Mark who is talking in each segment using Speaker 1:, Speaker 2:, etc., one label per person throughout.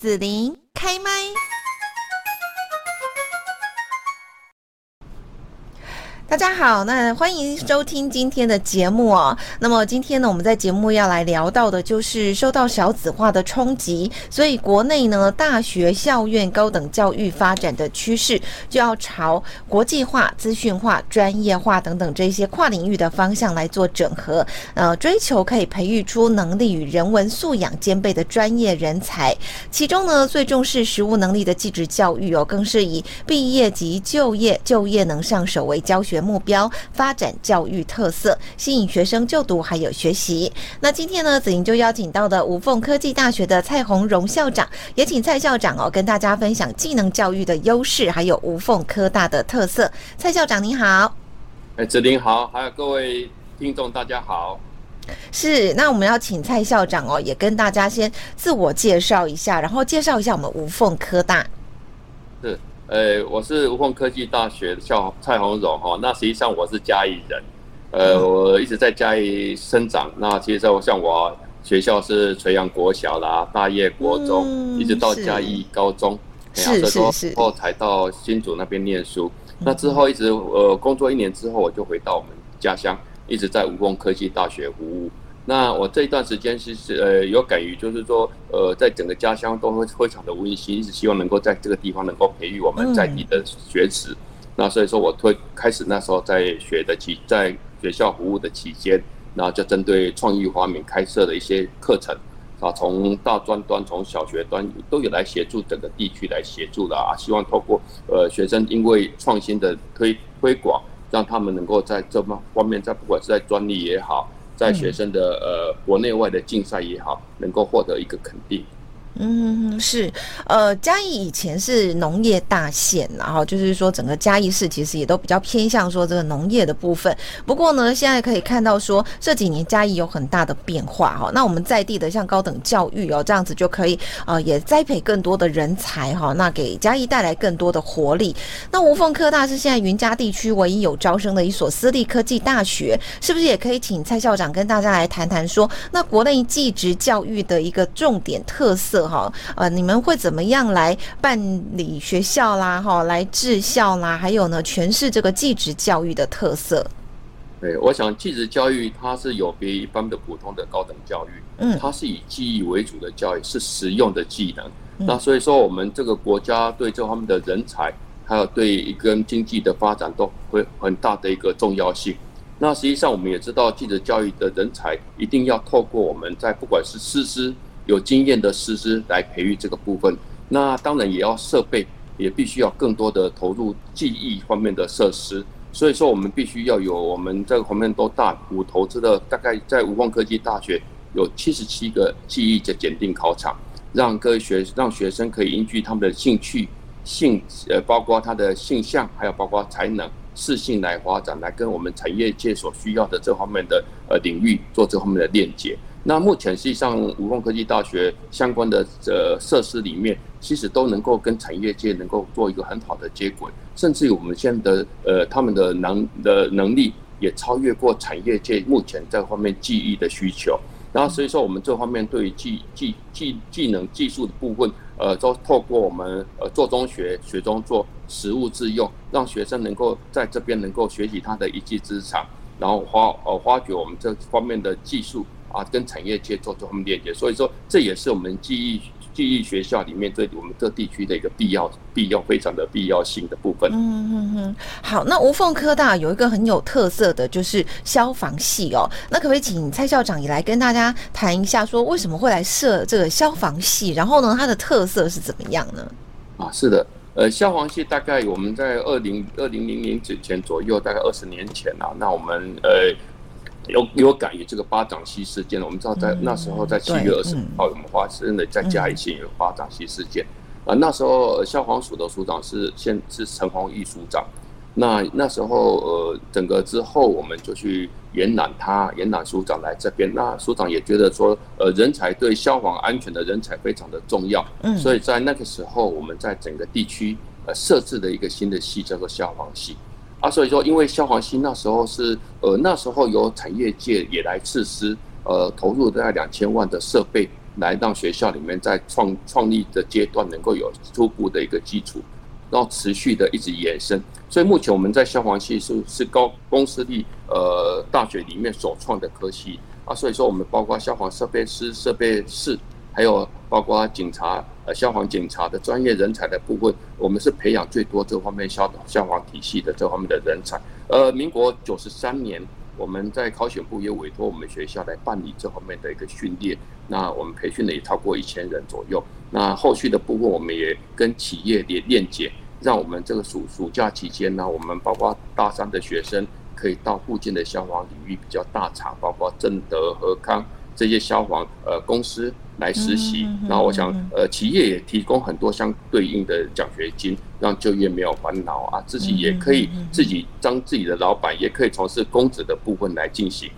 Speaker 1: 子琳开麦。大家好，那欢迎收听今天的节目哦。那么今天呢，我们在节目要来聊到的就是受到少子化的冲击，所以国内呢大学校院高等教育发展的趋势就要朝国际化、资讯化、专业化等等这些跨领域的方向来做整合，呃，追求可以培育出能力与人文素养兼备的专业人才。其中呢，最重视实务能力的技职教育哦，更是以毕业即就业、就业能上手为教学目标，发展教育特色，吸引学生就读还有学习。那今天呢，子莹就邀请到的无缝科技大学的蔡宏荣校长，也请蔡校长哦跟大家分享技能教育的优势，还有无缝科大的特色。蔡校长您好，
Speaker 2: 哎，子琳好，还有各位听众大家好。
Speaker 1: 是，那我们要请蔡校长哦，也跟大家先自我介绍一下，然后介绍一下我们无缝科大。
Speaker 2: 是。呃，我是无缝科技大学的校蔡宏荣哈，那实际上我是嘉义人，呃，我一直在嘉义生长。那其实我像我学校是垂杨国小啦，大业国中，嗯、一直到嘉义高中，
Speaker 1: 是是是，
Speaker 2: 然后才到新竹那边念书。那之后一直呃工作一年之后，我就回到我们家乡，一直在无缝科技大学服务。那我这一段时间其实呃有感于，就是说呃在整个家乡都会非常的温馨，一直希望能够在这个地方能够培育我们在地的学子。嗯、那所以说我推开始那时候在学的期，在学校服务的期间，然后就针对创意发明开设的一些课程啊，从大专端从小学端都有来协助整个地区来协助的啊，希望透过呃学生因为创新的推推广，让他们能够在这方方面，在不管是在专利也好。在学生的呃国内外的竞赛也好，能够获得一个肯定。
Speaker 1: 嗯，是，呃，嘉义以前是农业大县，然后就是说整个嘉义市其实也都比较偏向说这个农业的部分。不过呢，现在可以看到说这几年嘉义有很大的变化哈。那我们在地的像高等教育哦，这样子就可以呃也栽培更多的人才哈，那给嘉义带来更多的活力。那无缝科大是现在云嘉地区唯一有招生的一所私立科技大学，是不是也可以请蔡校长跟大家来谈谈说，那国内技职教育的一个重点特色？哈，呃，你们会怎么样来办理学校啦？哈，来治校啦？还有呢，诠释这个技职教育的特色。
Speaker 2: 对，我想技职教育它是有别于一般的普通的高等教育，嗯，它是以记忆为主的教育，是实用的技能。嗯、那所以说，我们这个国家对这方面的人才，还有对一个经济的发展，都会很大的一个重要性。那实际上，我们也知道，技职教育的人才一定要透过我们在不管是师资。有经验的师资来培育这个部分，那当然也要设备，也必须要更多的投入技艺方面的设施。所以说，我们必须要有我们这个方面都大股投资的，大概在吴凤科技大学有七十七个技艺的检定考场，让各位学让学生可以依据他们的兴趣、性呃，包括他的性向，还有包括才能、适性来发展，来跟我们产业界所需要的这方面的呃领域做这方面的链接。那目前实际上，吴凤科技大学相关的呃设施里面，其实都能够跟产业界能够做一个很好的接轨，甚至于我们现在的呃他们的能的能力也超越过产业界目前这方面技艺的需求。然后所以说，我们这方面对于技技技技能技术的部分，呃，都透过我们呃做中学学中做，实务自用，让学生能够在这边能够学习他的一技之长，然后发呃发掘我们这方面的技术。啊，跟产业界做这方面链接，所以说这也是我们技艺技艺学校里面对我们这地区的一个必要、必要非常的必要性的部分。
Speaker 1: 嗯嗯嗯。好，那无缝科大有一个很有特色的就是消防系哦，那可不可以请蔡校长也来跟大家谈一下，说为什么会来设这个消防系？然后呢，它的特色是怎么样呢？
Speaker 2: 啊，是的，呃，消防系大概我们在二零二零零零之前左右，大概二十年前啊，那我们呃。有有感于这个巴掌溪事件，我们知道在那时候在七月二十五号，我们发生了在嘉义县有巴掌溪事件，啊，那时候消防署的署长是现是陈宏毅署长，那那时候呃整个之后我们就去延揽他延揽署长来这边，那署长也觉得说呃人才对消防安全的人才非常的重要，所以在那个时候我们在整个地区呃设置了一个新的系叫做消防系。啊，所以说，因为消防系那时候是，呃，那时候有产业界也来斥资，呃，投入大概两千万的设备，来让学校里面在创创立的阶段能够有初步的一个基础，然后持续的一直延伸。所以目前我们在消防系是是高公私立呃大学里面首创的科系啊，所以说我们包括消防设备师、设备室，还有包括警察消防警察的专业人才的部分，我们是培养最多这方面消消防体系的这方面的人才。呃，民国九十三年。我们在考选部也委托我们学校来办理这方面的一个训练，那我们培训了也超过一千人左右。那后续的部分，我们也跟企业连链接，让我们这个暑暑假期间呢，我们包括大三的学生可以到附近的消防领域比较大厂，包括正德、和康这些消防呃公司。来实习，然后我想，呃，企业也提供很多相对应的奖学金，让就业没有烦恼啊，自己也可以自己当自己的老板，也可以从事公职的部分来进行。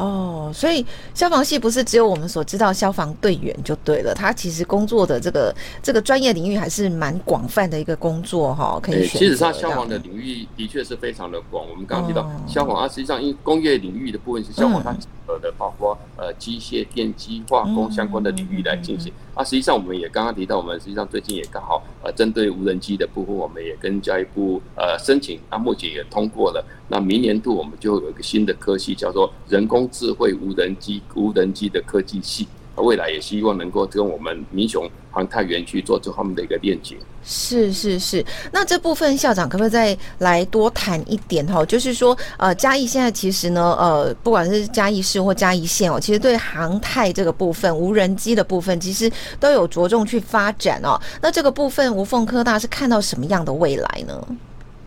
Speaker 1: 哦，所以消防系不是只有我们所知道消防队员就对了，他其实工作的这个这个专业领域还是蛮广泛的一个工作哈，可以。
Speaker 2: 其实上消防的领域的确是非常的广。我们刚刚提到消防啊，实际上因为工业领域的部分是消防它整合的，包括呃机械、电机、化工相关的领域来进行。啊，实际上我们也刚刚提到，我们实际上最近也刚好呃针对无人机的部分，我们也跟教育部呃申请，那目前也通过了。那明年度我们就有一个新的科系，叫做人工智慧无人机无人机的科技系。未来也希望能够跟我们民雄航太园区做这方面的一个链接。
Speaker 1: 是是是，那这部分校长可不可以再来多谈一点哈？就是说，呃，嘉义现在其实呢，呃，不管是嘉义市或嘉义县哦，其实对航太这个部分、无人机的部分，其实都有着重去发展哦。那这个部分，无缝科大是看到什么样的未来呢？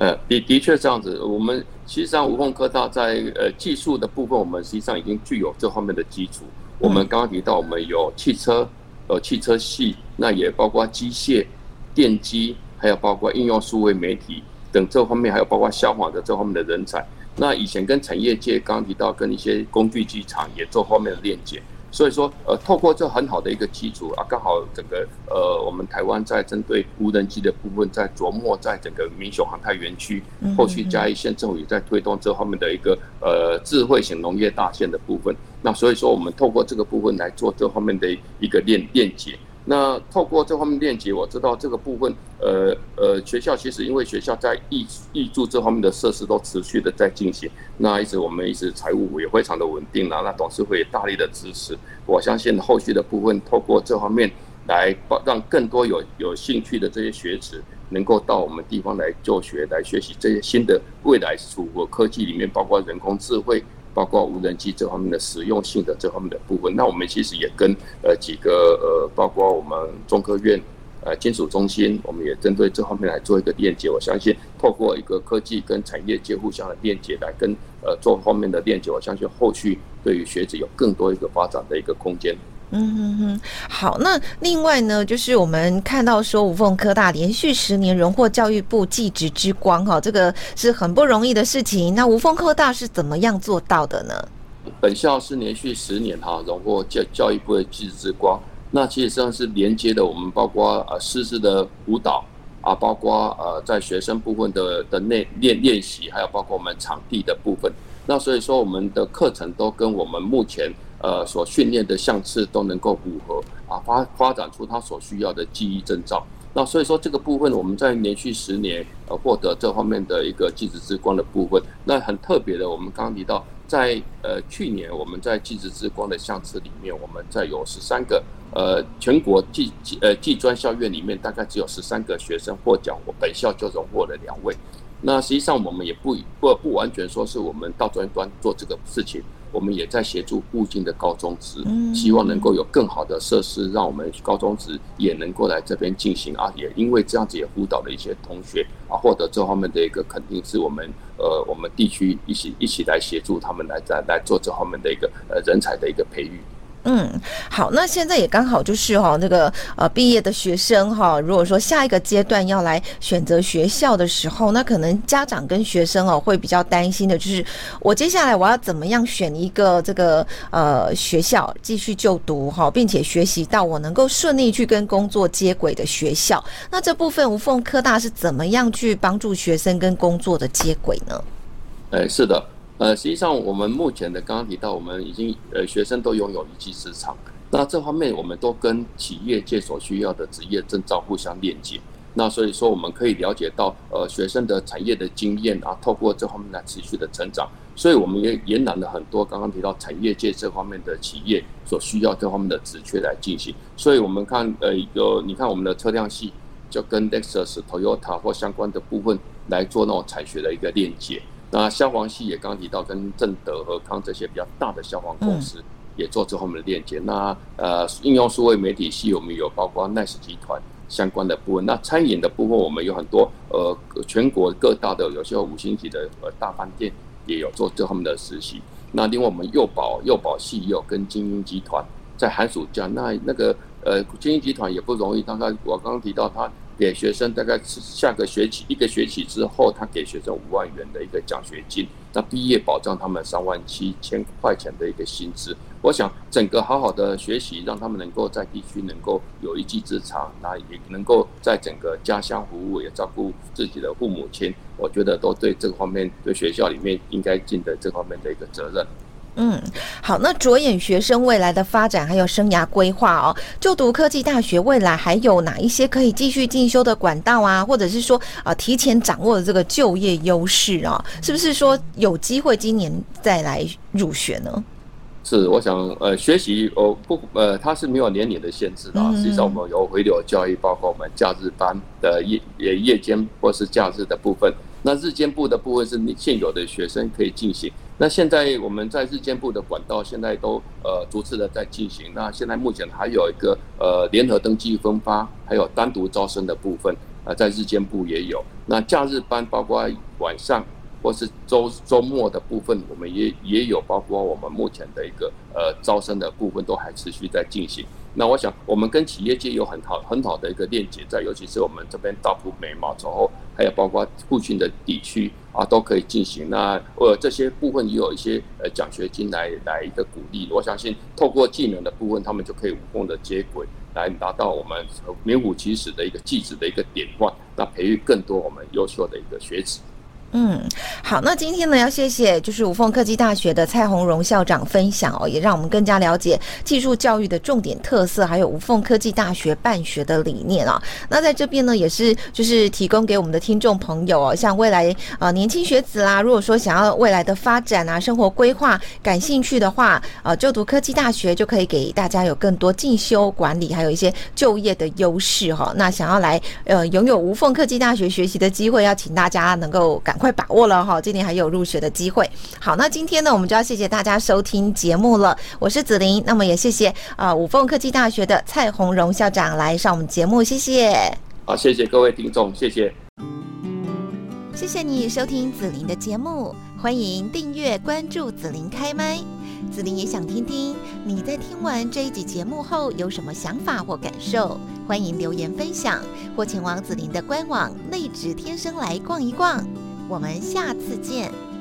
Speaker 2: 呃，的的确这样子，我们。实际上，无缝科大在呃技术的部分，我们实际上已经具有这方面的基础。我们刚刚提到，我们有汽车，有汽车系，那也包括机械、电机，还有包括应用数位媒体等这方面，还有包括消防的这方面的人才。那以前跟产业界刚刚提到，跟一些工具机厂也做方面的链接。所以说，呃，透过这很好的一个基础啊，刚好整个呃，我们台湾在针对无人机的部分，在琢磨在整个民雄航太园区，后续嘉义县政府也在推动这方面的一个呃智慧型农业大县的部分。那所以说，我们透过这个部分来做这方面的一个链链接。那透过这方面链接，我知道这个部分，呃呃，学校其实因为学校在挹挹注这方面的设施都持续的在进行，那一直我们一直财务也非常的稳定了，那董事会也大力的支持，我相信后续的部分透过这方面来让更多有有兴趣的这些学子能够到我们地方来就学，来学习这些新的未来属和科技里面，包括人工智慧。包括无人机这方面的实用性的这方面的部分，那我们其实也跟呃几个呃，包括我们中科院呃金属中心，我们也针对这方面来做一个链接。我相信透过一个科技跟产业界互相的链接，来跟呃做方面的链接，我相信后续对于学子有更多一个发展的一个空间。
Speaker 1: 嗯哼哼，好。那另外呢，就是我们看到说吴凤科大连续十年荣获教育部技职之光，哈，这个是很不容易的事情。那吴凤科大是怎么样做到的呢？
Speaker 2: 本校是连续十年哈荣获教教育部的技职之光。那其实上是连接的我们包括呃师资的辅导啊，包括呃在学生部分的的内练练习，还有包括我们场地的部分。那所以说我们的课程都跟我们目前。呃，所训练的项次都能够符合啊，发发展出他所需要的记忆证照。那所以说这个部分，我们在连续十年呃获得这方面的一个技职之光的部分，那很特别的，我们刚刚提到，在呃去年我们在技职之光的项次里面，我们在有十三个呃全国技技呃技专校院里面，大概只有十三个学生获奖，我本校就荣获了两位。那实际上我们也不不不完全说是我们到专端做这个事情。我们也在协助附近的高中职，希望能够有更好的设施，让我们高中职也能够来这边进行啊。也因为这样子也辅导了一些同学啊，获得这方面的一个肯定，是我们呃我们地区一起一起来协助他们来来来做这方面的一个呃人才的一个培育。
Speaker 1: 嗯，好，那现在也刚好就是哈、那个呃毕业的学生哈、如果说下一个阶段要来选择学校的时候，那可能家长跟学生哦会比较担心的，就是我接下来我要怎么样选一个这个呃学校继续就读哈、并且学习到我能够顺利去跟工作接轨的学校。那这部分无缝科大是怎么样去帮助学生跟工作的接轨呢？
Speaker 2: 哎，是的。呃，实际上我们目前的刚刚提到，我们已经呃学生都拥有一技之长，那这方面我们都跟企业界所需要的职业证照互相链接。那所以说我们可以了解到，呃，学生的产业的经验啊，透过这方面来持续的成长。所以我们也延揽了很多刚刚提到产业界这方面的企业所需要这方面的职缺来进行。所以我们看，呃，有你看我们的车辆系就跟 Lexus、Toyota 或相关的部分来做那种产学的一个链接。那消防系也刚刚提到跟正德和康这些比较大的消防公司也做这方面的链接。那呃，应用数位媒体系我们有包括 Nice 集团相关的部分。那餐饮的部分我们有很多呃全国各大的有些五星级的呃大饭店。也有做这方面的实习。那另外我们幼保幼保系也有跟精英集团在寒暑假，那那个呃精英集团也不容易。刚刚我刚刚提到，他给学生大概是下个学期一个学期之后，他给学生五万元的一个奖学金。那毕业保障他们三万七千块钱的一个薪资。我想整个好好的学习，让他们能够在地区能够有一技之长，那也能够在整个家乡服务，也照顾自己的父母亲。我觉得都对这个方面，对学校里面应该尽的这方面的一个责任。
Speaker 1: 嗯，好，那着眼学生未来的发展还有生涯规划哦，就读科技大学未来还有哪一些可以继续进修的管道啊？或者是说啊、呃，提前掌握的这个就业优势啊，是不是说有机会今年再来入学呢？
Speaker 2: 是，我想呃，学习哦不呃，它是没有年龄的限制的。实际上，我们有回流教育，包括我们假日班的夜也夜间或是假日的部分。那日间部的部分是你现有的学生可以进行。那现在我们在日间部的管道现在都呃逐次的在进行。那现在目前还有一个呃联合登记分发，还有单独招生的部分呃在日间部也有。那假日班包括晚上。或是周周末的部分，我们也也有包括我们目前的一个呃招生的部分都还持续在进行。那我想我们跟企业界有很好很好的一个链接在，尤其是我们这边大埔美茂之后，还有包括附近的地区啊都可以进行。那呃这些部分也有一些呃奖学金来来一个鼓励。我相信透过技能的部分，他们就可以无缝的接轨，来达到我们名副其实的一个技职的一个典范，那培育更多我们优秀的一个学子。
Speaker 1: 嗯，好，那今天呢，要谢谢就是吴凤科技大学的蔡宏荣校长分享哦，也让我们更加了解技术教育的重点特色，还有吴凤科技大学办学的理念啊。那在这边呢，也是就是提供给我们的听众朋友哦，像未来啊、呃、年轻学子啦，如果说想要未来的发展啊，生活规划感兴趣的话，呃，就读科技大学就可以给大家有更多进修管理，还有一些就业的优势哈。那想要来呃拥有无缝科技大学学习的机会，要请大家能够赶。快把握了哈，今年还有入学的机会。好，那今天呢，我们就要谢谢大家收听节目了。我是子琳，那么也谢谢啊、呃，五凤科技大学的蔡宏荣校长来上我们节目，谢谢。
Speaker 2: 好，谢谢各位听众，谢谢。
Speaker 1: 谢谢你收听子琳的节目，欢迎订阅关注子琳开麦。子琳也想听听你在听完这一集节目后有什么想法或感受，欢迎留言分享或前往子琳的官网内职天生来逛一逛。我们下次见。